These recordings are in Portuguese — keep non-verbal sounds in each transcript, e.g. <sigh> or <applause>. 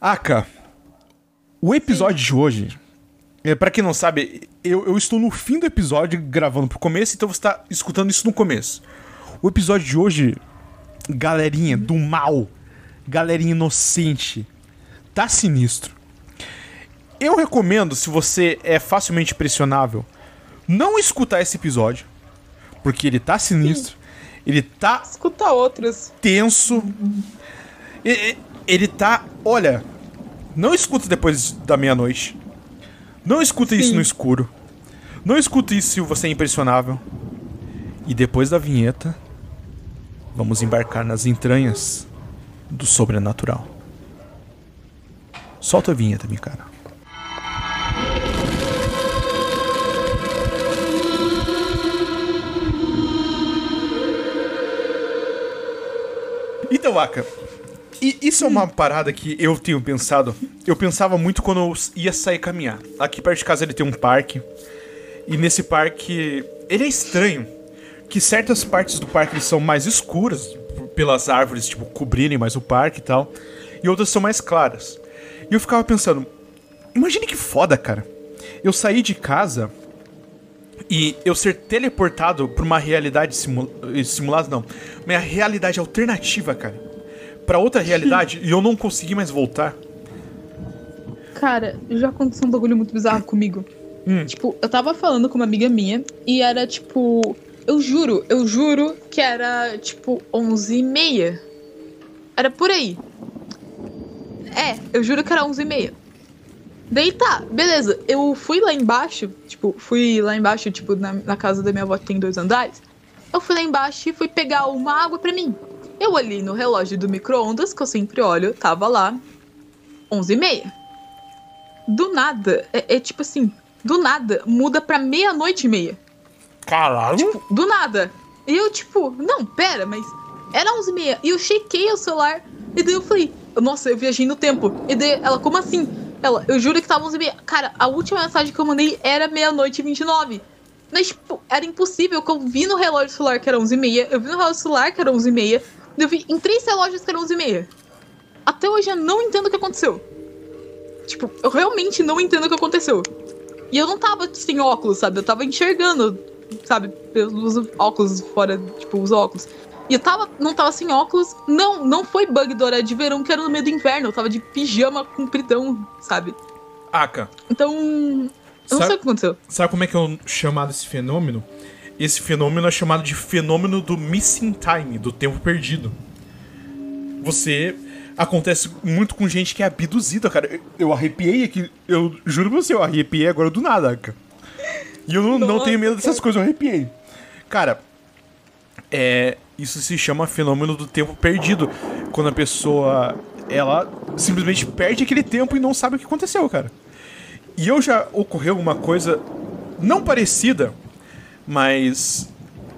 Aka, o episódio de hoje, é, para quem não sabe, eu, eu estou no fim do episódio gravando pro começo, então você tá escutando isso no começo. O episódio de hoje, galerinha do mal, galerinha inocente, tá sinistro. Eu recomendo, se você é facilmente pressionável, não escutar esse episódio, porque ele tá sinistro, ele tá Escuta outros. tenso. E- e- Ele tá. Olha, não escuta depois da meia-noite. Não escuta isso Sim. no escuro. Não escuta isso se você é impressionável. E depois da vinheta, vamos embarcar nas entranhas do sobrenatural. Solta a vinheta, minha cara. Então, Aka, e isso é uma parada que eu tenho pensado. Eu pensava muito quando eu ia sair caminhar. Aqui perto de casa ele tem um parque. E nesse parque. Ele é estranho. Que certas partes do parque são mais escuras, pelas árvores, tipo, cobrirem mais o parque e tal. E outras são mais claras. E eu ficava pensando, imagine que foda, cara. Eu saí de casa e eu ser teleportado pra uma realidade simu eh, simulada, não. Uma realidade alternativa, cara. Pra outra realidade e eu não consegui mais voltar. Cara, já aconteceu um bagulho muito bizarro comigo. Hum. Tipo, eu tava falando com uma amiga minha e era tipo. Eu juro, eu juro que era tipo 11 e meia. Era por aí. É, eu juro que era 11 e meia. Daí tá, beleza. Eu fui lá embaixo, tipo, fui lá embaixo, tipo, na, na casa da minha avó que tem dois andares. Eu fui lá embaixo e fui pegar uma água pra mim. Eu olhei no relógio do micro-ondas, que eu sempre olho, tava lá 11 e meia. Do nada, é, é tipo assim, do nada, muda pra meia-noite e meia. Caralho! Tipo, do nada. E eu, tipo, não, pera, mas era 11 e meia. E eu chequei o celular. E daí eu falei, nossa, eu viajei no tempo. E daí ela, como assim? Ela, eu juro que tava 11 e meia. Cara, a última mensagem que eu mandei era meia-noite e 29. Mas, tipo, era impossível que eu vi no relógio celular que era 11 e meia. Eu vi no relógio celular que era 11 e meia. Eu vi em três relógios que era 11 e meia. Até hoje eu não entendo o que aconteceu. Tipo, eu realmente não entendo o que aconteceu. E eu não tava sem óculos, sabe? Eu tava enxergando, sabe? Pelos óculos fora, tipo, os óculos. E eu tava, não tava sem óculos. Não, não foi bug do horário de verão, que era no meio do inverno. Eu tava de pijama compridão, sabe? Aka, Então. Eu não Sabe- sei o que aconteceu. sabe como é que é chamado esse fenômeno? Esse fenômeno é chamado de fenômeno do missing time, do tempo perdido. Você. Acontece muito com gente que é abduzida, cara. Eu, arrepiei aqui. Eu juro pra você, eu arrepiei agora do nada, Aka. E eu não, não tenho medo dessas cara. coisas, eu arrepiei. Cara, é, isso se chama fenômeno do tempo perdido. Quando a pessoa, ela simplesmente perde aquele tempo e não sabe o que aconteceu, cara. E eu já ocorreu uma coisa não parecida, mas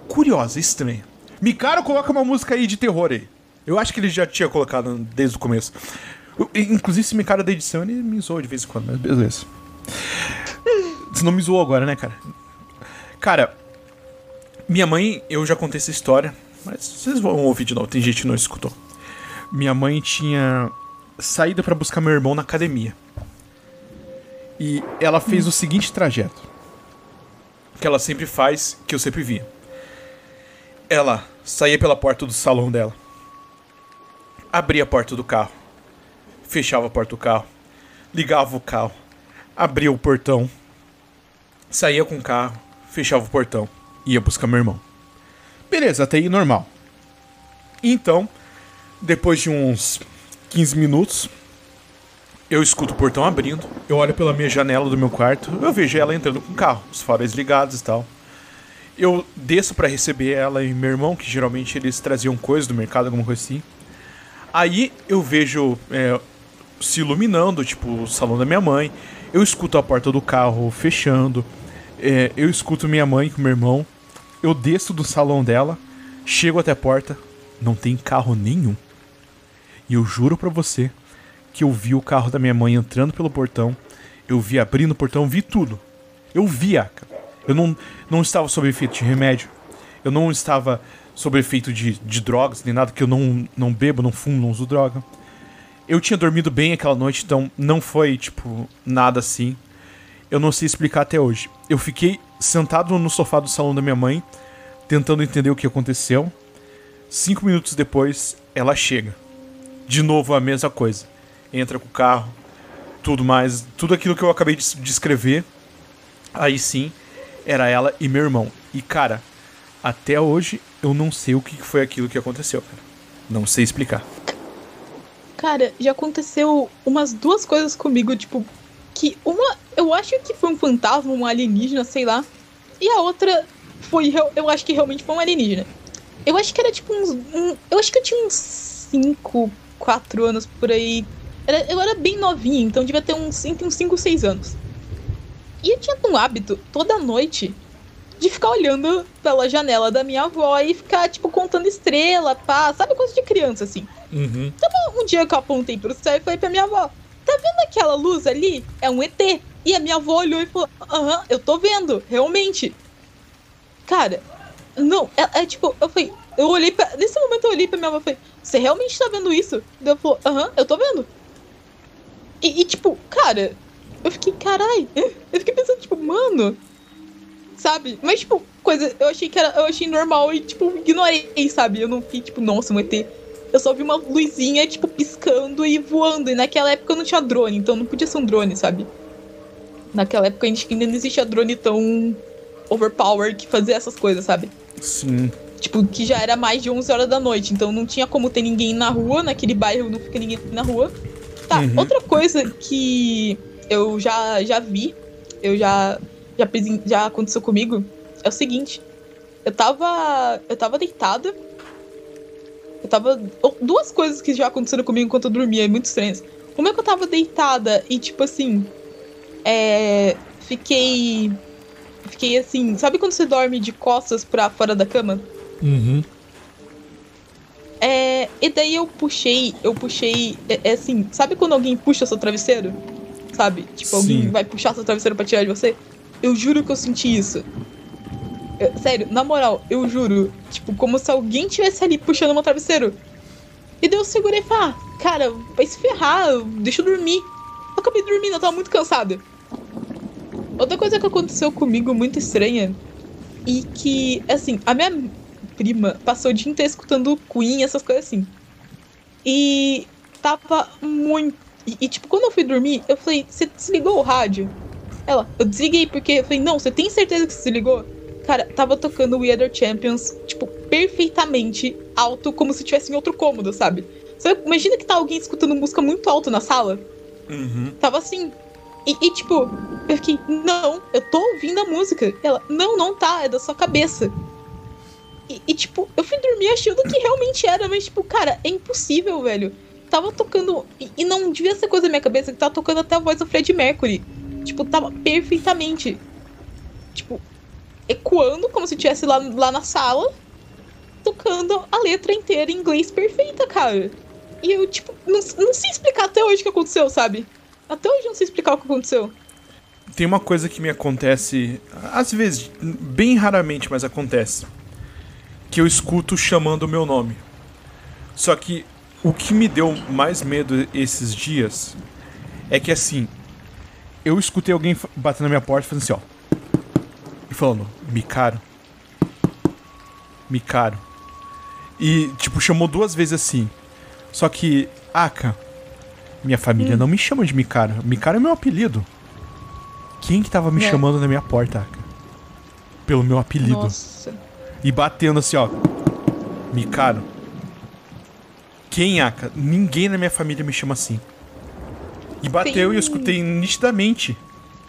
curiosa, estranha. Mikaro coloca uma música aí de terror aí. Eu acho que ele já tinha colocado desde o começo. Inclusive, esse Mikaro da edição, ele me zoou de vez em quando, mas beleza. Você não me zoou agora, né, cara? Cara, minha mãe, eu já contei essa história, mas vocês vão ouvir de novo, tem gente que não escutou. Minha mãe tinha saído pra buscar meu irmão na academia. E ela fez o seguinte trajeto. Que ela sempre faz, que eu sempre via. Ela saía pela porta do salão dela. Abria a porta do carro. Fechava a porta do carro. Ligava o carro. Abria o portão. Saía com o carro. Fechava o portão. Ia buscar meu irmão. Beleza, até aí normal. Então, depois de uns 15 minutos, eu escuto o portão abrindo, eu olho pela minha janela do meu quarto, eu vejo ela entrando com o carro, os faróis ligados e tal. Eu desço pra receber ela e meu irmão, que geralmente eles traziam coisas do mercado, alguma coisa assim. Aí eu vejo é, se iluminando, tipo, o salão da minha mãe. Eu escuto a porta do carro fechando. é, eu escuto minha mãe com meu irmão. Eu desço do salão dela, chego até a porta, não tem carro nenhum. E eu juro pra você que eu vi o carro da minha mãe entrando pelo portão, eu vi abrindo o portão, vi tudo. Eu vi, Aka. Eu não, não estava sob efeito de remédio. Eu não estava sob efeito de, de drogas, nem nada, que eu não, não bebo, não fumo, não uso droga. Eu tinha dormido bem aquela noite, então não foi, tipo, nada assim. Eu não sei explicar até hoje. Eu fiquei sentado no sofá do salão da minha mãe, tentando entender o que aconteceu. Cinco minutos depois, ela chega. De novo a mesma coisa. Entra com o carro, tudo mais, tudo aquilo que eu acabei de descrever. Aí sim, era ela e meu irmão. E cara, até hoje eu não sei o que foi aquilo que aconteceu, cara. Não sei explicar. Cara, já aconteceu umas duas coisas comigo, tipo, que uma eu acho que foi um fantasma, um alienígena, sei lá. E a outra foi, eu acho que realmente foi um alienígena. Eu acho que era tipo uns. Um, eu acho que eu tinha uns 5, 4 anos por aí. Eu era bem novinha, então devia ter uns, uns 5, 6 anos. E eu tinha um hábito, toda noite, de ficar olhando pela janela da minha avó e ficar, tipo, contando estrela, pá, sabe coisa de criança, assim. Uhum. Então, um dia que eu apontei pro céu e falei pra minha avó, tá vendo aquela luz ali? É um ET. E a minha avó olhou e falou, aham, eu tô vendo, realmente. Cara, não, é, é, tipo, eu falei, eu olhei pra. Nesse momento eu olhei pra minha avó e falei, você realmente tá vendo isso? Daí ela falou, aham, eu tô vendo. E, e, tipo, cara, eu fiquei, carai, <laughs> eu fiquei pensando, tipo, mano, sabe? Mas, tipo, coisa, eu achei que era, eu achei normal e, tipo, ignorei, sabe? Eu não fiquei, tipo, nossa, um ET. Eu só vi uma luzinha, tipo, piscando e voando. E naquela época eu não tinha drone, então não podia ser um drone, sabe? Naquela época ainda não existia drone tão overpower que fazia essas coisas, sabe? Sim. Tipo, que já era mais de 11 horas da noite, então não tinha como ter ninguém na rua, naquele bairro não fica ninguém na rua. Tá, uhum. outra coisa que eu já, já vi, eu já, já, já aconteceu comigo, é o seguinte. Eu tava. Eu tava deitada. Eu tava. Duas coisas que já aconteceram comigo enquanto eu dormia, é muito estranhas. Uma é que eu tava deitada e, tipo assim. É. Fiquei. Fiquei assim. Sabe quando você dorme de costas pra fora da cama? Uhum. É, e daí eu puxei, eu puxei, é, é, assim, sabe quando alguém puxa seu travesseiro? Sabe? Tipo, Sim. alguém vai puxar seu travesseiro pra tirar de você? Eu juro que eu senti isso. Eu, sério, na moral, eu juro. Tipo, como se alguém tivesse ali puxando meu travesseiro. E daí eu segurei e falei, ah, cara, vai se ferrar, deixa eu dormir. Eu acabei dormindo, eu tava muito cansada. Outra coisa que aconteceu comigo muito estranha e que, assim, a minha prima passou o dia inteiro escutando Queen, essas coisas assim. E tava muito. E, e, tipo, quando eu fui dormir, eu falei, você desligou o rádio? Ela, eu desliguei porque eu falei, não, você tem certeza que você desligou? Cara, tava tocando We Other Champions, tipo, perfeitamente alto, como se tivesse em outro cômodo, sabe? Você imagina que tá alguém escutando música muito alto na sala? Uhum. Tava assim. E, e, tipo, eu fiquei, não, eu tô ouvindo a música. Ela, não, não tá, é da sua cabeça. E, tipo, eu fui dormir achando que realmente era, mas, tipo, cara, é impossível, velho. Tava tocando. E, e não devia ser coisa da minha cabeça, que tava tocando até a voz do Fred Mercury. Tipo, tava perfeitamente. Tipo, ecoando como se estivesse lá, lá na sala, tocando a letra inteira em inglês perfeita, cara. E eu, tipo, não, não sei explicar até hoje o que aconteceu, sabe? Até hoje não sei explicar o que aconteceu. Tem uma coisa que me acontece, às vezes, bem raramente, mas acontece que eu escuto chamando o meu nome. Só que o que me deu mais medo esses dias é que assim, eu escutei alguém batendo na minha porta fazendo assim, ó. E falando, Micaro. Micaro. E, tipo, chamou duas vezes assim. Só que, Aka, minha família hum. não me chama de Micaro. Micaro é meu apelido. Quem que tava me é. chamando na minha porta, Aka? Pelo meu apelido. Nossa e batendo assim, ó. Mikaro. Quem, Aka? Ninguém na minha família me chama assim. E bateu tem... e eu escutei nitidamente.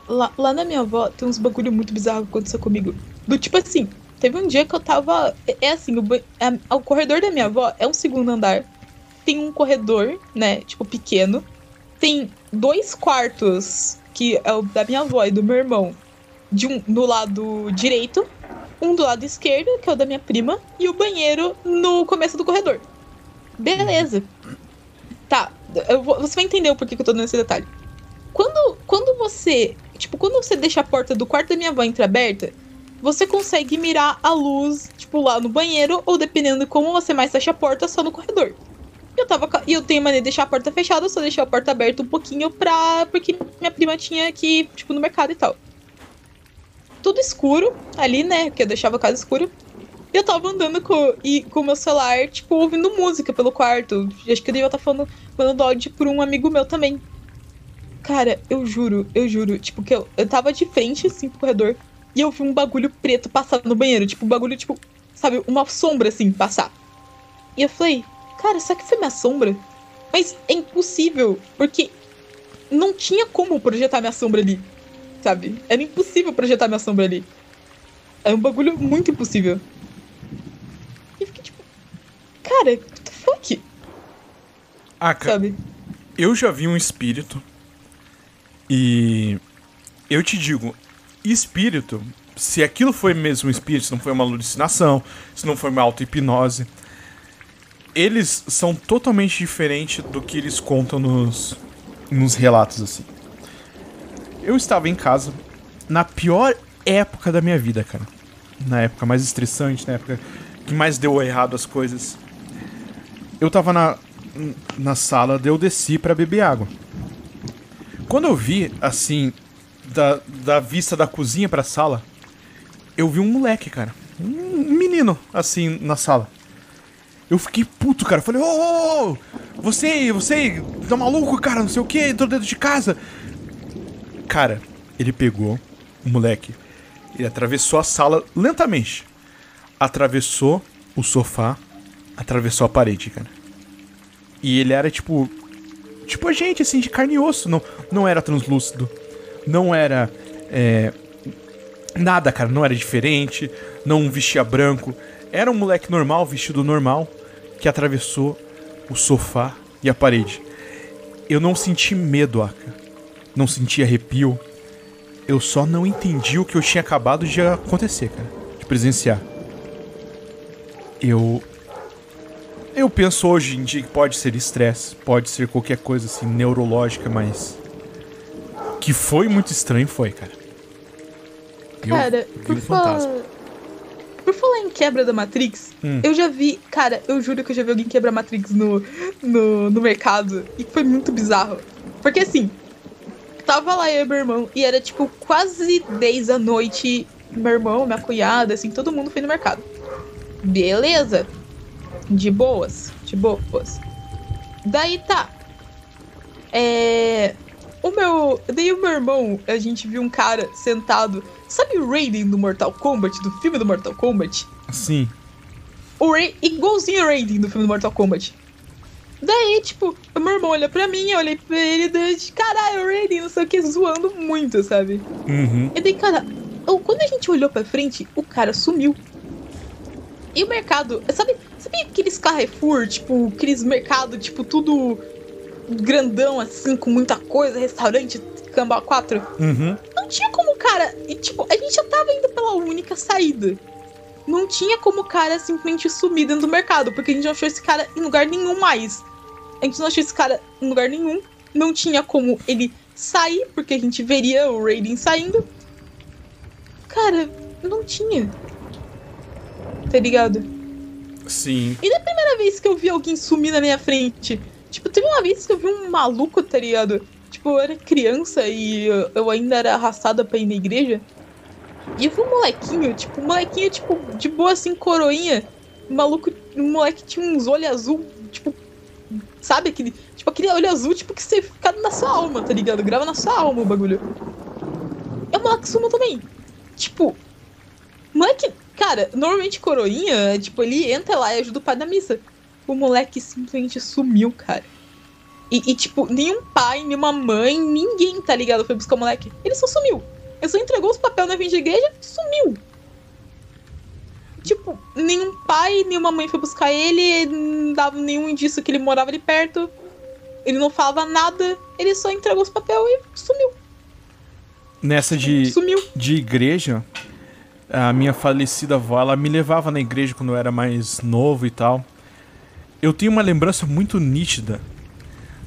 Lá, lá na minha avó tem uns bagulho muito bizarro que aconteceu comigo. Do tipo assim, teve um dia que eu tava. É, é assim, o, é, o corredor da minha avó é um segundo andar. Tem um corredor, né? Tipo, pequeno. Tem dois quartos, que é o da minha avó e do meu irmão, de um, no lado direito um do lado esquerdo, que é o da minha prima, e o banheiro no começo do corredor. Beleza. Tá, vou, você vai entender o porquê que eu tô dando esse detalhe. Quando, quando você. Tipo, quando você deixa a porta do quarto da minha avó entreaberta, você consegue mirar a luz, tipo, lá no banheiro, ou dependendo de como você mais fecha a porta, só no corredor. Eu tava. E eu tenho maneira de deixar a porta fechada, só deixei a porta aberta um pouquinho pra. Porque minha prima tinha que tipo, no mercado e tal. Tudo escuro ali, né? Porque eu deixava a casa escura. E eu tava andando com, e, com o meu celular, tipo, ouvindo música pelo quarto. Acho que eu devia estar falando, falando áudio por um amigo meu também. Cara, eu juro, eu juro, tipo, que eu, eu tava de frente, assim, pro corredor. E eu vi um bagulho preto passar no banheiro. Tipo, um bagulho, tipo, sabe, uma sombra, assim, passar. E eu falei, cara, será que foi minha sombra? Mas é impossível, porque não tinha como projetar minha sombra ali, sabe? Era impossível projetar minha sombra ali. É um bagulho muito impossível. E fiquei tipo, cara, what the fuck? Ah, cara, Sabe? eu já vi um espírito e eu te digo, espírito, se aquilo foi mesmo um espírito, se não foi uma alucinação, se não foi uma auto-hipnose, eles são totalmente diferentes do que eles contam nos, nos relatos, assim. Eu estava em casa na pior época da minha vida, cara. Na época mais estressante, na época que mais deu errado as coisas. Eu tava na, na sala, eu desci pra beber água. Quando eu vi, assim, da, da vista da cozinha pra sala, eu vi um moleque, cara. Um menino, assim, na sala. Eu fiquei puto, cara. Falei, ô, ô, ô, você, você, tá maluco, cara, não sei o que, entrou dentro de casa. Cara, ele pegou o moleque, ele atravessou a sala lentamente. Atravessou o sofá, atravessou a parede, cara. E ele era tipo. Tipo a gente, assim, de carne e osso. Não, não era translúcido. Não era. É, nada, cara. Não era diferente. Não vestia branco. Era um moleque normal, vestido normal, que atravessou o sofá e a parede. Eu não senti medo, Aka. Não senti arrepio. Eu só não entendi o que eu tinha acabado de acontecer, cara. De presenciar. Eu. Eu penso hoje em dia que pode ser estresse, pode ser qualquer coisa assim neurológica, mas. Que foi muito estranho, foi, cara. Eu Cara, vi por um fantasma. falar. Por falar em quebra da Matrix, Hum. eu já vi. Cara, eu juro que eu já vi alguém quebrar Matrix no, no, no mercado. E foi muito bizarro. Porque assim, tava lá eu e meu irmão, e era tipo quase 10 da noite. Meu irmão, minha cunhada, assim, todo mundo foi no mercado. Beleza. De boas, de boas. Daí tá. É. O meu. Daí o meu irmão, a gente viu um cara sentado. Sabe o Raiden do Mortal Kombat, do filme do Mortal Kombat? Sim. O Ray, igualzinho o Raiden do filme do Mortal Kombat. Daí, tipo, o meu irmão olha pra mim, eu olhei pra ele, daí, de, caralho, o Raiden, não sei o que, zoando muito, sabe? Uhum. E daí, cara, eu- quando a gente olhou pra frente, o cara sumiu. E o mercado, sabe, sabe aqueles Carrefour, tipo, aqueles mercados, tipo, tudo grandão, assim, com muita coisa, restaurante, camba 4? Uhum. Não tinha como cara. E, tipo, a gente já tava indo pela única saída. Não tinha como o cara simplesmente sumir dentro do mercado, porque a gente não achou esse cara em lugar nenhum mais. A gente não achou esse cara em lugar nenhum. Não tinha como ele sair, porque a gente veria o Raiden saindo. Cara, não tinha. Tá ligado? Sim. E da primeira vez que eu vi alguém sumir na minha frente, tipo, teve uma vez que eu vi um maluco, tá ligado? Tipo, eu era criança e eu, ainda era arrastada pra ir na igreja. E vi um molequinho, tipo, um molequinho, tipo, de boa assim, coroinha. Um maluco, um moleque tinha uns olhos azul, tipo, sabe aquele, tipo, aquele olho azul, tipo, que você fica na sua alma, tá ligado? Grava na sua alma o bagulho. É o moleque sumiu também. Tipo, moleque, cara, normalmente coroinha, tipo, ele entra lá e ajuda o pai na missa. O moleque simplesmente sumiu, cara. E, e, tipo, nenhum pai, nenhuma mãe, ninguém, tá ligado? Foi buscar o moleque. Ele só sumiu. Ele só entregou os papéis na frente da igreja e sumiu. Tipo, nenhum pai, nenhuma mãe foi buscar ele, não dava nenhum indício que ele morava ali perto. Ele não falava nada, ele só entregou os papéis e sumiu. Nessa de, Sumiu. de igreja, a minha falecida avó, ela me levava na igreja quando eu era mais novo e tal. Eu tenho uma lembrança muito nítida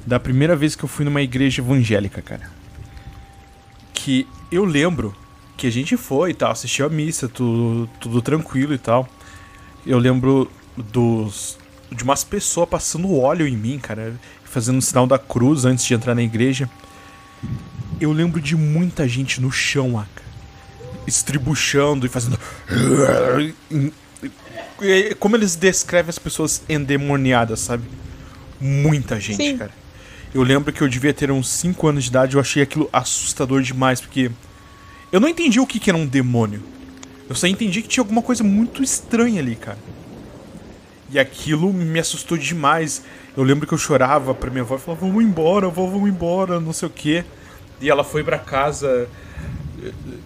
da primeira vez que eu fui numa igreja evangélica, cara. Que eu lembro que a gente foi e tal, assistiu a missa, tudo, tudo tranquilo e tal. Eu lembro dos de umas pessoas passando óleo em mim, cara, fazendo o sinal da cruz antes de entrar na igreja. Eu lembro de muita gente no chão, Aka, estribuchando e fazendo. <laughs> Como eles descrevem as pessoas endemoniadas, sabe? Muita gente, Sim. cara. Eu lembro que eu devia ter uns 5 anos de idade, eu achei aquilo assustador demais, porque eu não entendi o que, que era um demônio. Eu só entendi que tinha alguma coisa muito estranha ali, cara. E aquilo me assustou demais. Eu lembro que eu chorava pra minha avó e falava: Vamos embora, vó, vamos embora, não sei o quê. E ela foi para casa.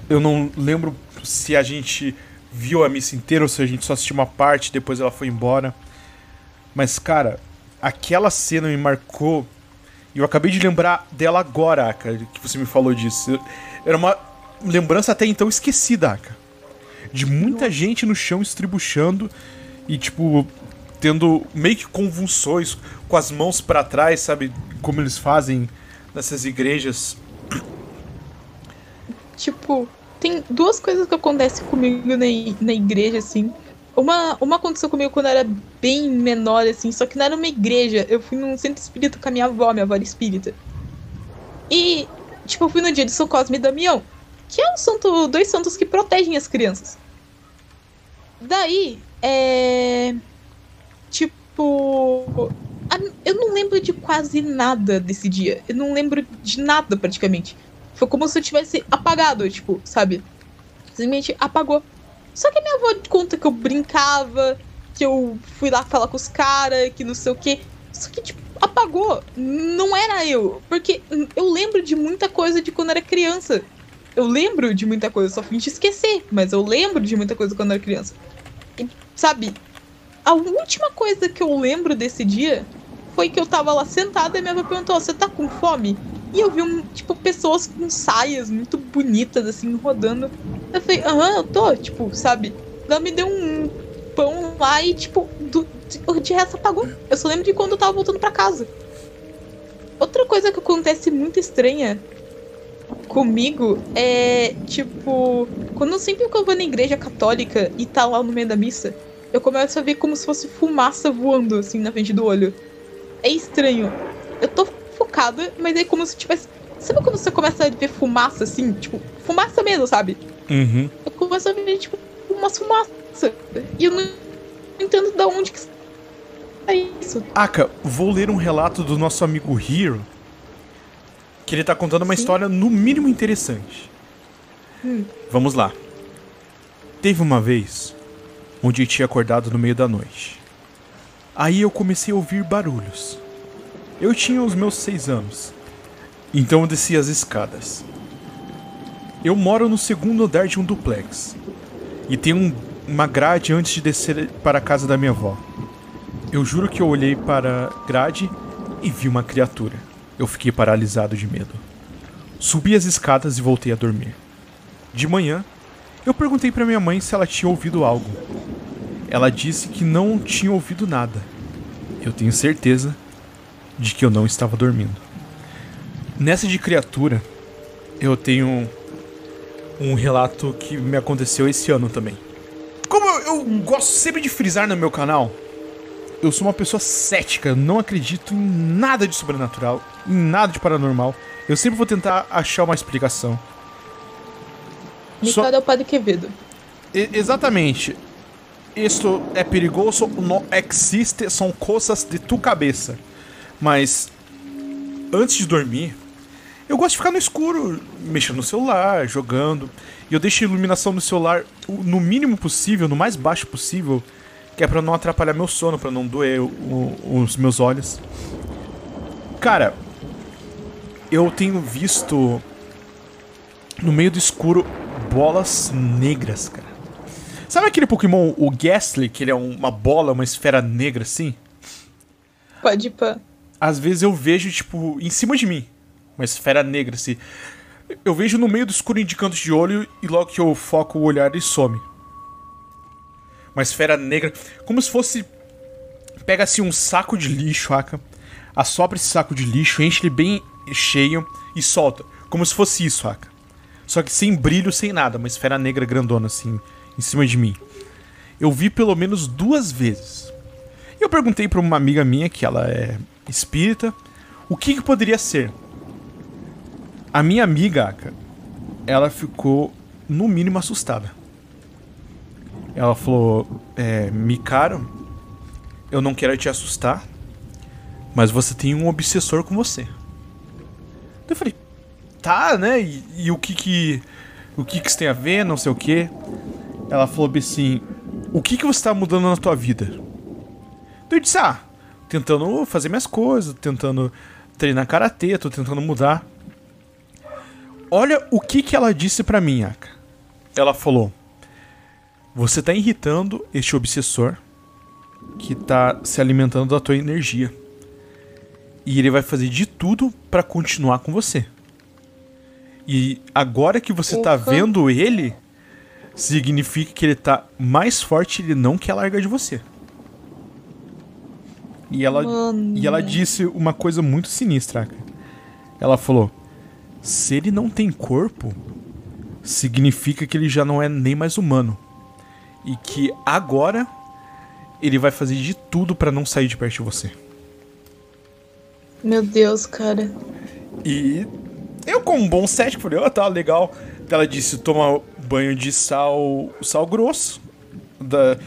Eu não lembro se a gente viu a missa inteira ou se a gente só assistiu uma parte, depois ela foi embora. Mas, cara, aquela cena me marcou. E eu acabei de lembrar dela agora, Aka, que você me falou disso. Era uma lembrança até então esquecida, Aka. De muita gente no chão estribuchando e, tipo, tendo meio que convulsões com as mãos para trás, sabe? Como eles fazem nessas igrejas. Tipo, tem duas coisas que acontecem comigo na, na igreja, assim. Uma, uma aconteceu comigo quando eu era bem menor, assim, só que não era uma igreja. Eu fui num centro espírita com a minha avó, minha avó era espírita. E, tipo, eu fui no dia de São Cosme e Damião, que é um santo, dois santos que protegem as crianças. Daí, é. Tipo. Eu não lembro de quase nada desse dia. Eu não lembro de nada praticamente. Foi como se eu tivesse apagado, tipo, sabe? Simplesmente apagou. Só que minha avó conta que eu brincava, que eu fui lá falar com os caras, que não sei o quê. Só que, tipo, apagou. Não era eu. Porque eu lembro de muita coisa de quando era criança. Eu lembro de muita coisa, só te esquecer. Mas eu lembro de muita coisa quando era criança. E, sabe, a última coisa que eu lembro desse dia foi que eu tava lá sentada e minha avó perguntou: Você tá com fome? E eu vi, um, tipo, pessoas com saias muito bonitas, assim, rodando. Eu falei, aham, eu tô, tipo, sabe? Ela me deu um pão lá e, tipo, do, de, de resto apagou. Eu só lembro de quando eu tava voltando para casa. Outra coisa que acontece muito estranha comigo é, tipo, quando sempre que eu vou na igreja católica e tá lá no meio da missa, eu começo a ver como se fosse fumaça voando, assim, na frente do olho. É estranho. Eu tô focada, mas é como se tivesse. Sabe quando você começa a ver fumaça assim? Tipo, fumaça mesmo, sabe? Uhum. Eu começo a ver, tipo, uma fumaça. E eu não entendo de onde que é isso. Aka, vou ler um relato do nosso amigo Hero. Que ele tá contando uma Sim. história no mínimo interessante. Hum. Vamos lá. Teve uma vez onde eu tinha acordado no meio da noite. Aí eu comecei a ouvir barulhos. Eu tinha os meus seis anos, então eu desci as escadas. Eu moro no segundo andar de um duplex e tem um, uma grade antes de descer para a casa da minha avó. Eu juro que eu olhei para a grade e vi uma criatura. Eu fiquei paralisado de medo. Subi as escadas e voltei a dormir. De manhã, eu perguntei para minha mãe se ela tinha ouvido algo. Ela disse que não tinha ouvido nada. Eu tenho certeza de que eu não estava dormindo. Nessa de criatura, eu tenho um relato que me aconteceu esse ano também. Como eu, eu gosto sempre de frisar no meu canal, eu sou uma pessoa cética, eu não acredito em nada de sobrenatural, em nada de paranormal. Eu sempre vou tentar achar uma explicação. Ricardo é o Padre Quevedo. E, exatamente. Isso é perigoso, não existe, são coisas de tu cabeça. Mas antes de dormir, eu gosto de ficar no escuro, mexendo no celular, jogando. E eu deixo a iluminação do celular no mínimo possível, no mais baixo possível, que é para não atrapalhar meu sono, para não doer o, os meus olhos. Cara, eu tenho visto no meio do escuro bolas negras, cara. Sabe aquele Pokémon, o Ghastly, que ele é uma bola, uma esfera negra assim? Pode pá às vezes eu vejo, tipo, em cima de mim, uma esfera negra, assim. Eu vejo no meio do escuro de canto de olho e logo que eu foco o olhar ele some. Uma esfera negra, como se fosse. Pega assim um saco de lixo, aca, assopra esse saco de lixo, enche ele bem cheio e solta. Como se fosse isso, aca. Só que sem brilho, sem nada, uma esfera negra grandona assim, em cima de mim. Eu vi pelo menos duas vezes Eu perguntei pra uma amiga minha, que ela é espírita, o que, que poderia ser. A minha amiga, Aka, ela ficou no mínimo assustada. Ela falou: é, Mikaro, eu não quero te assustar, mas você tem um obsessor com você. Eu falei: tá, né? E, e o que que. O que que isso tem a ver? Não sei o que. Ela falou assim: o que que você tá mudando na tua vida? Eu disse: ah, tentando fazer minhas coisas, tentando treinar karatê, tô tentando mudar. Olha o que que ela disse pra mim, Aka. Ela falou: Você tá irritando este obsessor que tá se alimentando da tua energia. E ele vai fazer de tudo para continuar com você. E agora que você tá Ufa. vendo ele, significa que ele tá mais forte e ele não quer largar de você. E ela, Mano. e ela disse uma coisa muito sinistra. Ela falou: se ele não tem corpo, significa que ele já não é nem mais humano. E que agora ele vai fazer de tudo pra não sair de perto de você. Meu Deus, cara. E eu, como um bom cético, falei, ó, tá legal. Ela disse: toma banho de sal, sal grosso, da,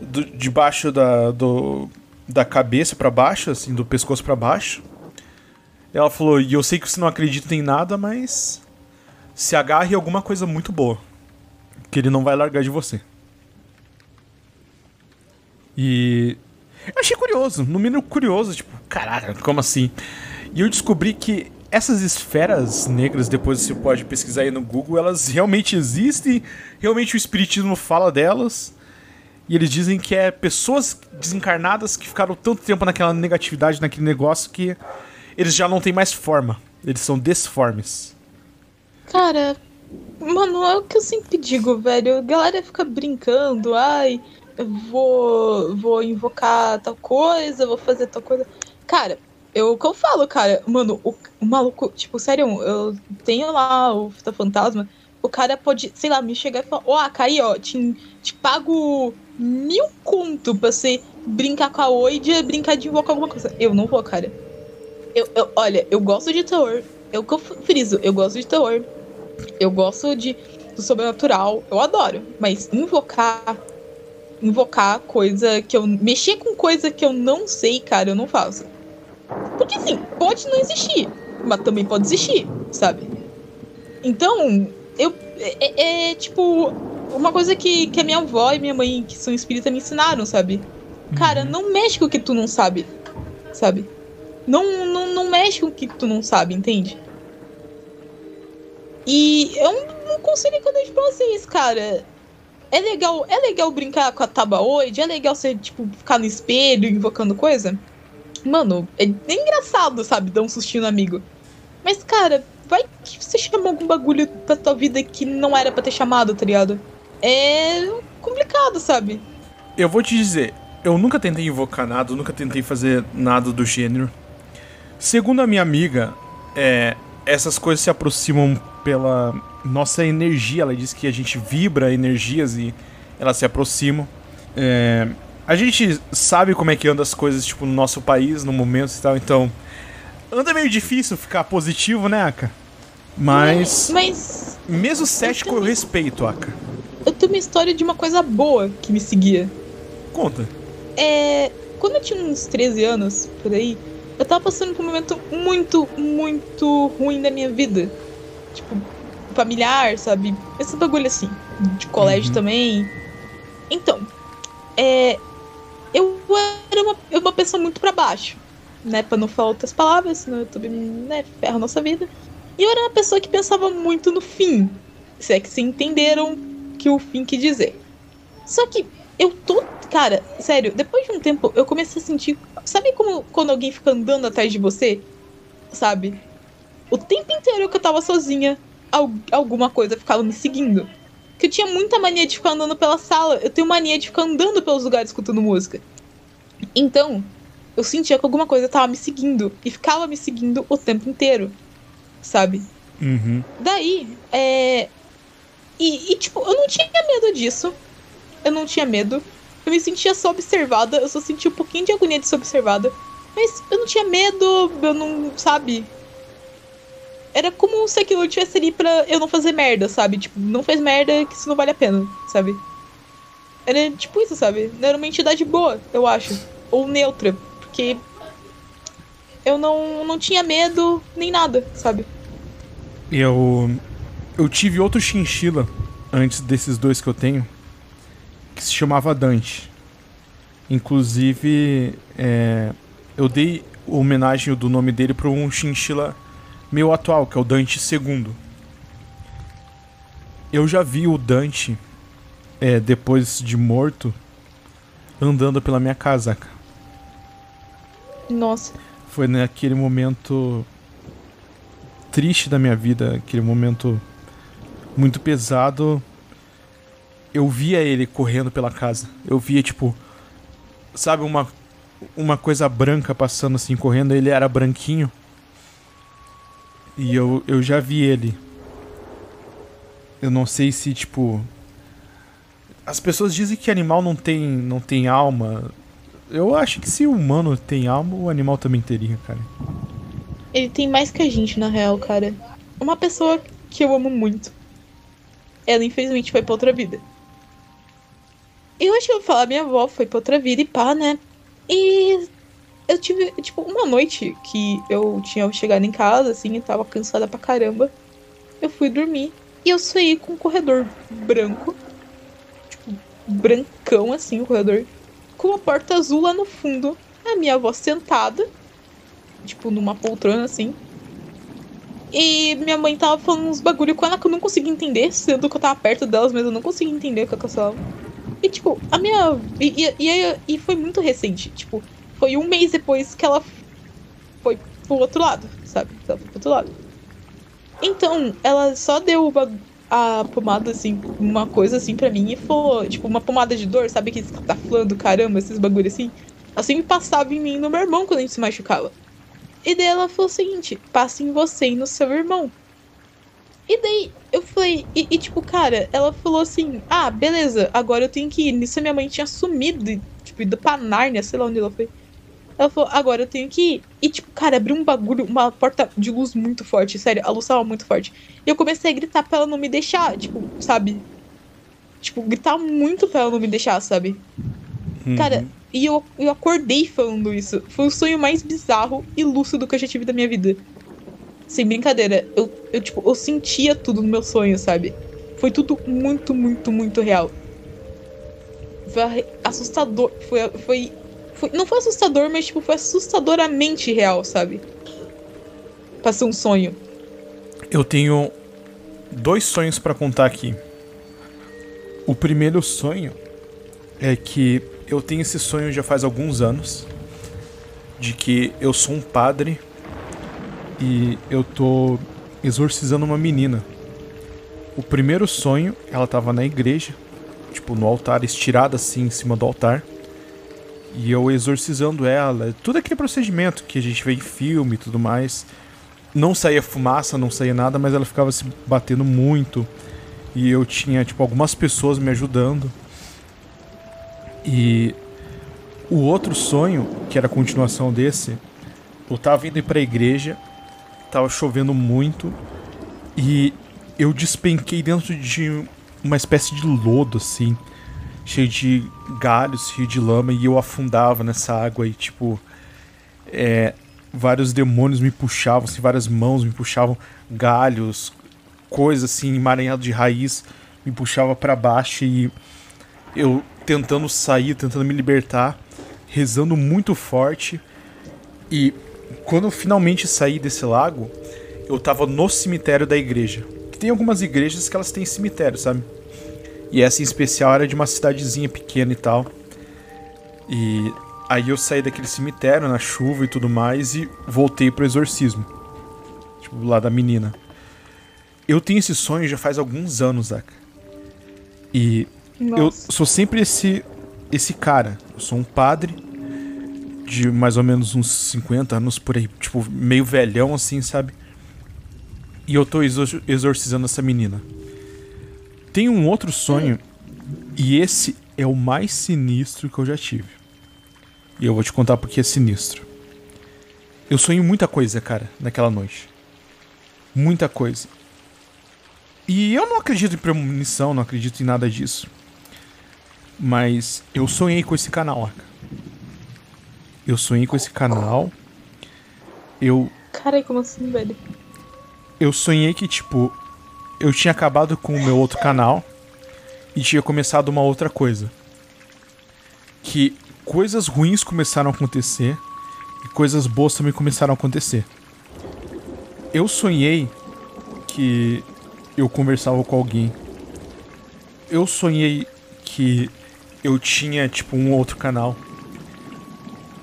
do, debaixo da, do, da cabeça pra baixo, assim, do pescoço pra baixo. Ela falou: e eu sei que você não acredita em nada, mas se agarre alguma coisa muito boa, que ele não vai largar de você. E eu achei curioso, no mínimo curioso, tipo, caraca, como assim? E eu descobri que essas esferas negras, depois você pode pesquisar aí no Google, elas realmente existem, realmente o espiritismo fala delas. E eles dizem que é pessoas desencarnadas que ficaram tanto tempo naquela negatividade, naquele negócio, que eles já não têm mais forma. Eles são desformes. Cara, mano, é o que eu sempre digo, velho. A galera fica brincando, ai, vou, vou invocar tal coisa, vou fazer tal coisa. Cara, eu o que eu falo, cara, mano, o, o maluco, tipo, sério, eu tenho lá o Fita Fantasma, o cara pode, sei lá, me chegar e falar, ó, oh, ó, te, te pago mil conto pra você brincar com a Oide brincar de invocar alguma coisa. Eu não vou, cara. Eu, eu, olha, eu gosto de terror. É o que eu friso, eu gosto de terror. Eu gosto de do sobrenatural, eu adoro. Mas invocar. Invocar coisa que eu. Mexer com coisa que eu não sei, cara, eu não faço. Porque assim, pode não existir, mas também pode existir, sabe? Então, eu. É, é, tipo. Uma coisa que, que a minha avó e minha mãe, que são espíritas, me ensinaram, sabe? Cara, não mexe com o que tu não sabe, sabe? Não, não, não mexe com o que tu não sabe, entende? E um, um conselho que eu deixo pra vocês, cara. É legal, é legal brincar com a tabaoide, é legal você, tipo, ficar no espelho invocando coisa. Mano, é, é engraçado, sabe? Dar um sustinho no amigo. Mas, cara, vai que você chamou algum bagulho pra tua vida que não era pra ter chamado, tá ligado? É complicado, sabe? Eu vou te dizer, eu nunca tentei invocar nada, eu nunca tentei fazer nada do gênero. Segundo a minha amiga, é, essas coisas se aproximam pela nossa energia. Ela diz que a gente vibra energias e elas se aproximam. É, a gente sabe como é que anda as coisas tipo, no nosso país, no momento e tal, então. Anda meio difícil ficar positivo, né, Aka? Mas. Mas Mesmo cético eu respeito, Aka. Eu tenho uma história de uma coisa boa que me seguia. Conta. É. Quando eu tinha uns 13 anos, por aí, eu tava passando por um momento muito, muito ruim da minha vida. Tipo, familiar, sabe? Esse bagulho assim. De colégio Uhum. também. Então, é. Eu era uma, uma pessoa muito pra baixo. Né? Pra não falar outras palavras, senão o YouTube né, ferra a nossa vida. E eu era uma pessoa que pensava muito no fim. Se é que se entenderam que o fim quer dizer. Só que eu tô. Cara, sério, depois de um tempo eu comecei a sentir. Sabe como quando alguém fica andando atrás de você? Sabe? O tempo inteiro que eu tava sozinha, al- alguma coisa ficava me seguindo. Que eu tinha muita mania de ficar andando pela sala. Eu tenho mania de ficar andando pelos lugares escutando música. Então, eu sentia que alguma coisa tava me seguindo. E ficava me seguindo o tempo inteiro. Sabe? Uhum. Daí, é. E, e, tipo, eu não tinha medo disso. Eu não tinha medo. Eu me sentia só observada, eu só sentia um pouquinho de agonia de ser observada. Mas eu não tinha medo, eu não, sabe? Era como se aquilo tivesse ali pra eu não fazer merda, sabe? Tipo, não fez merda que isso não vale a pena, sabe? Era tipo isso, sabe? Era uma entidade boa, eu acho. Ou neutra, porque eu não, não tinha medo nem nada, sabe? Eu. Eu tive outro chinchila antes desses dois que eu tenho, que se chamava Dante. Inclusive, é, eu dei homenagem do nome dele para um chinchila meu atual, que é o Dante II. Eu já vi o Dante, é, depois de morto, andando pela minha casa. Nossa. Foi naquele momento triste da minha vida, aquele momento muito pesado. Eu via ele correndo pela casa. Eu via, tipo, sabe, uma, uma coisa branca passando assim, correndo. Ele era branquinho. E eu, eu já vi ele. Eu não sei se, tipo. As pessoas dizem que animal não tem, não tem alma. Eu acho que se o humano tem alma, o animal também teria, cara. Ele tem mais que a gente, na real, cara. Uma pessoa que eu amo muito. Ela, infelizmente, foi pra outra vida. Eu acho que eu vou falar, minha avó foi pra outra vida e pá, né? E eu tive, tipo, uma noite que eu tinha chegado em casa, assim, e tava cansada pra caramba. Eu fui dormir e eu sonhei com um corredor branco. Tipo, brancão, assim, o corredor com uma porta azul lá no fundo. A minha avó sentada, tipo, numa poltrona assim. E minha mãe tava falando uns bagulho com ela que eu não conseguia entender, sendo que eu tava perto delas, mas eu não conseguia entender o que ela falava. E, tipo, a minha. E, e, e, foi muito recente. Tipo, foi um mês depois que ela foi pro outro lado, sabe? Ela foi pro outro lado. Então, ela só deu a pomada, assim, uma coisa assim pra mim e falou, tipo, uma pomada de dor, sabe que tá falando caramba, esses bagulho assim? Assim passava em mim e no meu irmão quando a gente se machucava. E daí ela falou o seguinte: passa em você e no seu irmão. E daí eu falei, e, e, tipo, cara, ela falou assim: ah, beleza, agora eu tenho que ir. Nisso a minha mãe tinha sumido, tipo, ido pra Nárnia, sei lá onde ela foi. Ela falou, agora eu tenho que ir. E, tipo, cara, abriu um bagulho, uma porta de luz muito forte, sério, a luz tava muito forte. E eu comecei a gritar pra ela não me deixar, tipo, sabe? Tipo, gritar muito pra ela não me deixar, sabe? Uhum. Cara, e eu, eu acordei falando isso. Foi o sonho mais bizarro e lúcido que eu já tive da minha vida. Sem brincadeira, eu, eu, tipo, eu sentia tudo no meu sonho, sabe? Foi tudo muito, muito, muito real. Foi assustador. Foi, foi foi, não foi assustador, mas tipo, foi assustadoramente real, sabe? Ser um sonho. Eu tenho dois sonhos para contar aqui. O primeiro sonho é que eu tenho esse sonho já faz alguns anos de que eu sou um padre e eu tô exorcizando uma menina. O primeiro sonho, ela tava na igreja, tipo no altar, estirada assim em cima do altar. E eu exorcizando ela, tudo aquele procedimento que a gente vê em filme e tudo mais. Não saía fumaça, não saía nada, mas ela ficava se batendo muito. E eu tinha, tipo, algumas pessoas me ajudando. E o outro sonho, que era a continuação desse, eu tava indo pra igreja, tava chovendo muito, e eu despenquei dentro de uma espécie de lodo, assim cheio de galhos, cheio de lama, e eu afundava nessa água e, tipo, é, vários demônios me puxavam, assim, várias mãos me puxavam, galhos, coisas assim, emaranhado de raiz, me puxava para baixo e eu tentando sair, tentando me libertar, rezando muito forte. E quando eu finalmente saí desse lago, eu tava no cemitério da igreja. Que tem algumas igrejas que elas têm cemitério, sabe? E essa em especial era de uma cidadezinha pequena e tal. E aí eu saí daquele cemitério na chuva e tudo mais e voltei pro exorcismo. Tipo, lá da menina. Eu tenho esse sonho já faz alguns anos, Zaka. E Nossa. eu sou sempre esse esse cara. Eu sou um padre de mais ou menos uns 50 anos por aí, tipo, meio velhão assim, sabe? E eu tô exorcizando essa menina. Tem um outro sonho, e esse é o mais sinistro que eu já tive. E eu vou te contar porque é sinistro. Eu sonhei muita coisa, cara, naquela noite. Muita coisa. E eu não acredito em premonição, não acredito em nada disso. Mas eu sonhei com esse canal. Eu sonhei com esse canal. Eu. Caralho, como assim, velho? Eu sonhei que, tipo, eu tinha acabado com o meu outro canal e tinha começado uma outra coisa. Que coisas ruins começaram a acontecer e coisas boas também começaram a acontecer. Eu sonhei que eu conversava com alguém. Eu sonhei que eu tinha, tipo, um outro canal.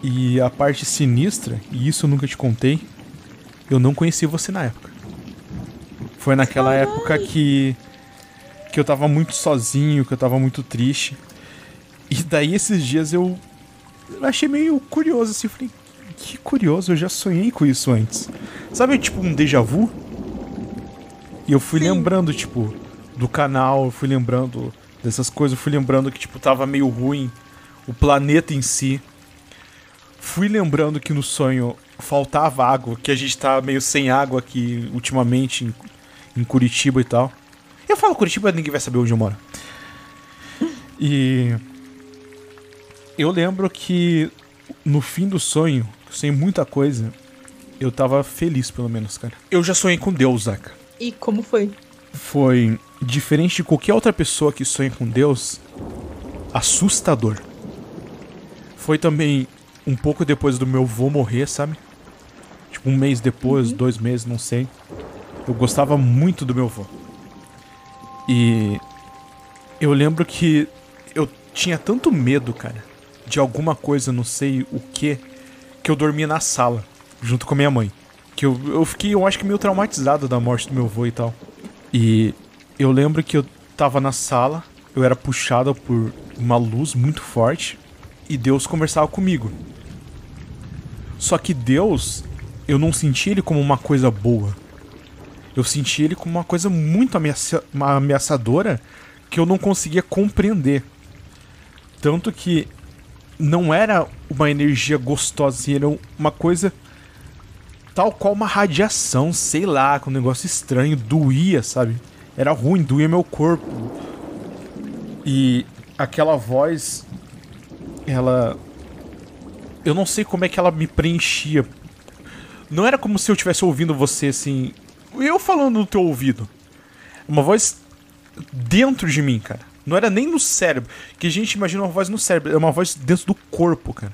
E a parte sinistra, e isso eu nunca te contei, eu não conheci você na época. Foi naquela época que que eu tava muito sozinho, que eu tava muito triste. E daí esses dias eu, eu achei meio curioso assim, falei, que curioso, eu já sonhei com isso antes. Sabe, tipo um déjà vu? E eu fui Sim. lembrando, tipo, do canal, eu fui lembrando dessas coisas, eu fui lembrando que, tipo, tava meio ruim o planeta em si. Fui lembrando que no sonho faltava água, que a gente tá meio sem água aqui ultimamente em, em Curitiba e tal. Eu falo Curitiba, ninguém vai saber onde eu moro. E eu lembro que no fim do sonho, sem muita coisa, eu tava feliz pelo menos, cara. Eu já sonhei com Deus, Zaka. E como foi? Foi diferente de qualquer outra pessoa que sonha com Deus, assustador. Foi também um pouco depois do meu avô morrer, sabe? Tipo, um mês depois, uhum. dois meses, não sei. Eu gostava muito do meu avô. E eu lembro que eu tinha tanto medo, cara, de alguma coisa, não sei o que, que eu dormia na sala, junto com a minha mãe. Que eu, eu fiquei, eu acho que meio traumatizado da morte do meu avô e tal. E eu lembro que eu tava na sala, eu era puxado por uma luz muito forte e Deus conversava comigo. Só que Deus, eu não senti ele como uma coisa boa. Eu senti ele como uma coisa muito ameaça ameaçadora que eu não conseguia compreender. Tanto que não era uma energia gostosa, assim, era uma coisa tal qual uma radiação, sei lá, com um negócio estranho, doía, sabe? Era ruim, doía meu corpo. E aquela voz, ela. Eu não sei como é que ela me preenchia. Não era como se eu estivesse ouvindo você assim. Eu falando no teu ouvido. Uma voz dentro de mim, cara. Não era nem no cérebro. Que a gente imagina uma voz no cérebro. É uma voz dentro do corpo, cara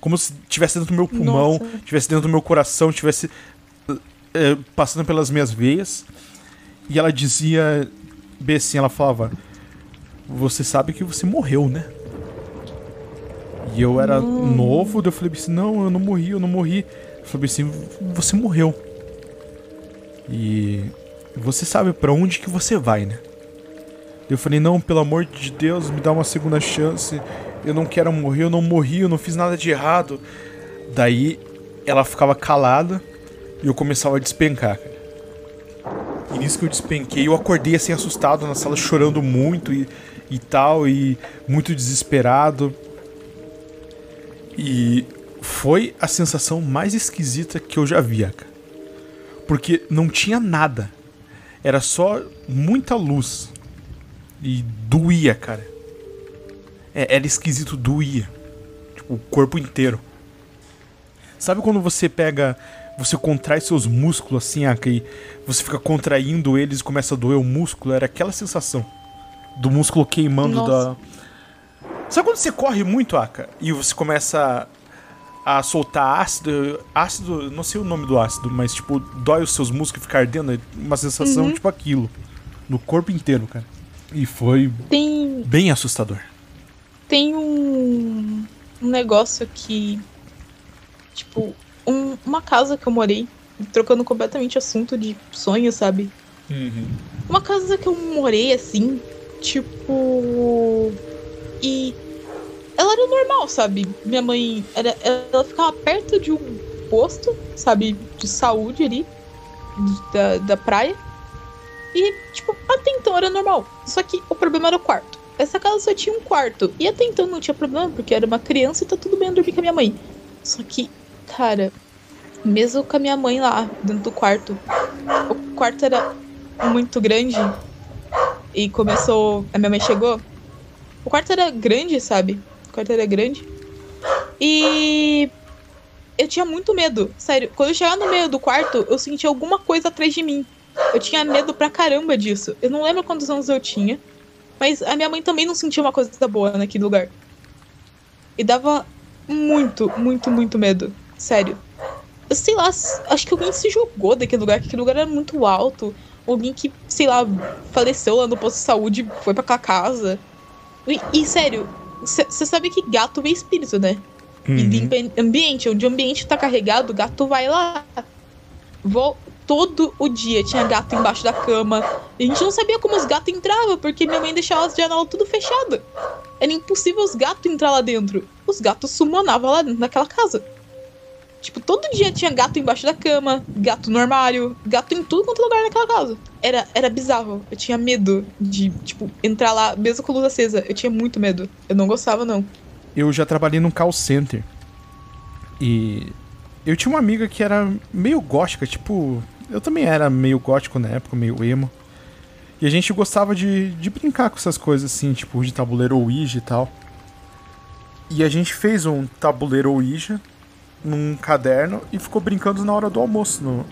como se estivesse dentro do meu pulmão, estivesse dentro do meu coração, estivesse é, passando pelas minhas veias. E ela dizia, bem assim, ela falava: Você sabe que você morreu, né? E eu era hum. novo, daí eu falei assim: Não, eu não morri, eu não morri. Eu falei assim: Você morreu. E você sabe para onde que você vai, né? Eu falei: Não, pelo amor de Deus, me dá uma segunda chance eu não quero morrer, eu não morri, eu não fiz nada de errado. Daí ela ficava calada e eu começava a despencar, cara. E nisso que eu despenquei, eu acordei assim assustado na sala, chorando muito e, e tal, e muito desesperado. E foi a sensação mais esquisita que eu já vi, cara. Porque não tinha nada. Era só muita luz. E doía, cara é, era esquisito, doía. Tipo, o corpo inteiro. Sabe quando você pega. Você contrai seus músculos assim, Aka, e você fica contraindo eles e começa a doer o músculo? Era aquela sensação. Do músculo queimando Nossa. da. Sabe quando você corre muito, Aka? E você começa a soltar ácido. Ácido, não sei o nome do ácido, mas tipo, dói os seus músculos e fica ardendo. É uma sensação uhum. tipo aquilo. No corpo inteiro, cara. E foi Tem... bem assustador tem um, um negócio aqui. Tipo, um, uma casa que eu morei, trocando completamente assunto de sonho, sabe? Uhum. Uma casa que eu morei assim, tipo. E ela era normal, sabe? Minha mãe. Era, ela ficava perto de um posto, sabe? De saúde ali, da, da praia. E, tipo, até então era normal. Só que o problema era o quarto. essa casa só tinha um quarto. E até então não tinha problema, porque era uma criança e tá tudo bem dormir com a minha mãe. Só que, cara, mesmo com a minha mãe lá, dentro do quarto, o quarto era muito grande. E começou. A minha mãe chegou. O quarto era grande, sabe? O quarto era grande. E. Eu tinha muito medo. Sério, quando eu chegava no meio do quarto, eu sentia alguma coisa atrás de mim. Eu tinha medo pra caramba disso. Eu não lembro quantos anos eu tinha. Mas a minha mãe também não sentia uma coisa boa naquele lugar. E dava muito, muito, muito medo. Sério. Eu sei lá, acho que alguém se jogou daquele lugar, que aquele lugar era muito alto. Alguém que, sei lá, faleceu lá no posto de saúde, foi pra aquela casa. E, e sério, você sabe que gato vê espírito, né? Uhum. E limpa ambiente. Onde o ambiente tá carregado, o gato vai lá. Vou, todo o dia tinha gato embaixo da cama. E a gente não sabia como os gatos entravam, porque minha mãe deixava as janelas tudo fechadas. Era impossível os gatos entrar lá dentro. Os gatos sumonavam lá dentro daquela casa. Tipo, todo dia tinha gato embaixo da cama, gato no armário, gato em tudo quanto lugar naquela casa. Era, era bizarro. Eu tinha medo de, tipo, entrar lá, mesmo com a luz acesa. Eu tinha muito medo. Eu não gostava, não. Eu já trabalhei num call center. E eu tinha uma amiga que era meio gótica, tipo, eu também era meio gótico na época, meio emo. E a gente gostava de, de brincar com essas coisas assim, tipo de tabuleiro Ouija e tal. E a gente fez um tabuleiro Ouija num caderno e ficou brincando na hora do almoço, no,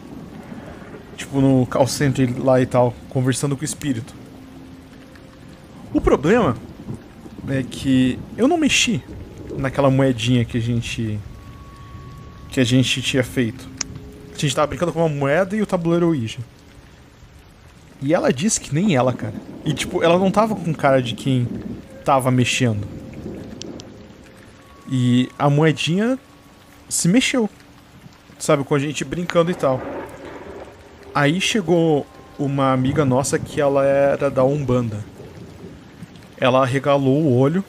tipo no call center lá e tal, conversando com o espírito. O problema é que eu não mexi naquela moedinha que a gente que a gente tinha feito. A gente tava brincando com uma moeda e o tabuleiro Ouija. E ela disse que nem ela, cara. E tipo, ela não tava com cara de quem tava mexendo. E a moedinha se mexeu. Sabe, com a gente brincando e tal. Aí chegou uma amiga nossa que ela era da Umbanda. Ela regalou o olho.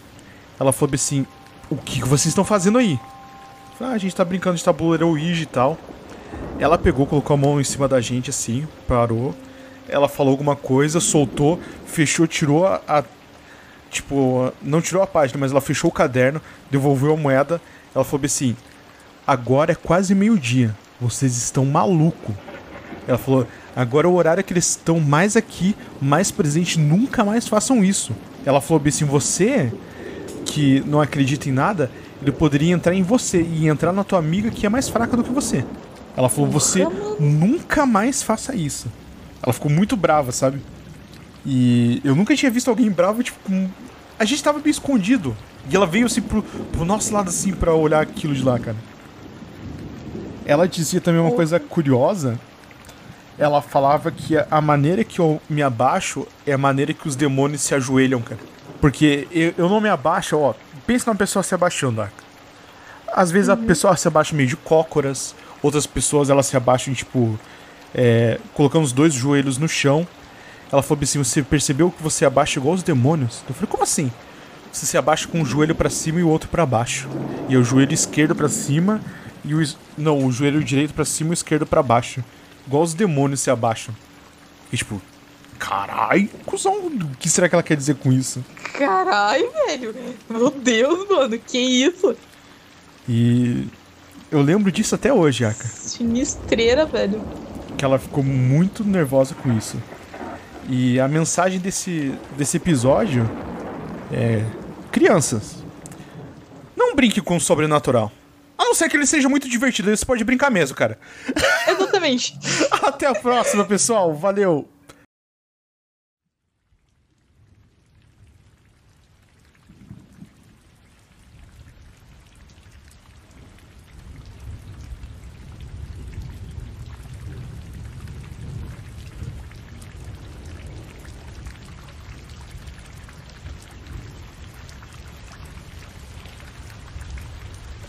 Ela falou assim: O que, vocês estão fazendo aí? Ah, a gente tá brincando de tabuleiro Ouija e tal. Ela pegou, colocou a mão em cima da gente assim, parou. Ela falou alguma coisa, soltou, fechou, tirou a, a. Tipo, não tirou a página, mas ela fechou o caderno, devolveu a moeda. Ela falou assim: Agora é quase meio-dia. Vocês estão maluco. Ela falou: Agora é o horário que eles estão mais aqui, mais presente. Nunca mais façam isso. Ela falou assim: Você que não acredita em nada, ele poderia entrar em você e entrar na tua amiga que é mais fraca do que você. Ela falou: Você nunca mais faça isso. Ela ficou muito brava, sabe? E eu nunca tinha visto alguém bravo, tipo, com... a gente tava bem escondido. E ela veio assim pro, pro nosso lado assim para olhar aquilo de lá, cara. Ela dizia também uma coisa curiosa. Ela falava que a maneira que eu me abaixo é a maneira que os demônios se ajoelham, cara. Porque eu, eu não me abaixo, ó. Pensa numa pessoa se abaixando, Arca. Às vezes uhum. a pessoa se abaixa meio de cócoras, outras pessoas elas se abaixam, tipo, é, colocando os dois joelhos no chão. Ela falou assim: Você percebeu que você abaixa igual os demônios? Eu falei: Como assim? Você se abaixa com um joelho para cima e o outro para baixo. E é o joelho esquerdo para cima e o. Não, o joelho direito para cima e o esquerdo para baixo. Igual os demônios se abaixam. E tipo, Carai, cuzão, o que será que ela quer dizer com isso? Carai, velho. Meu Deus, mano, que isso? E eu lembro disso até hoje, Aka. Sinistreira, velho. Que ela ficou muito nervosa com isso. E a mensagem desse, desse episódio é: crianças, não brinque com o sobrenatural. A não ser que ele seja muito divertido, você pode brincar mesmo, cara. Exatamente. <laughs> Até a próxima, pessoal. Valeu.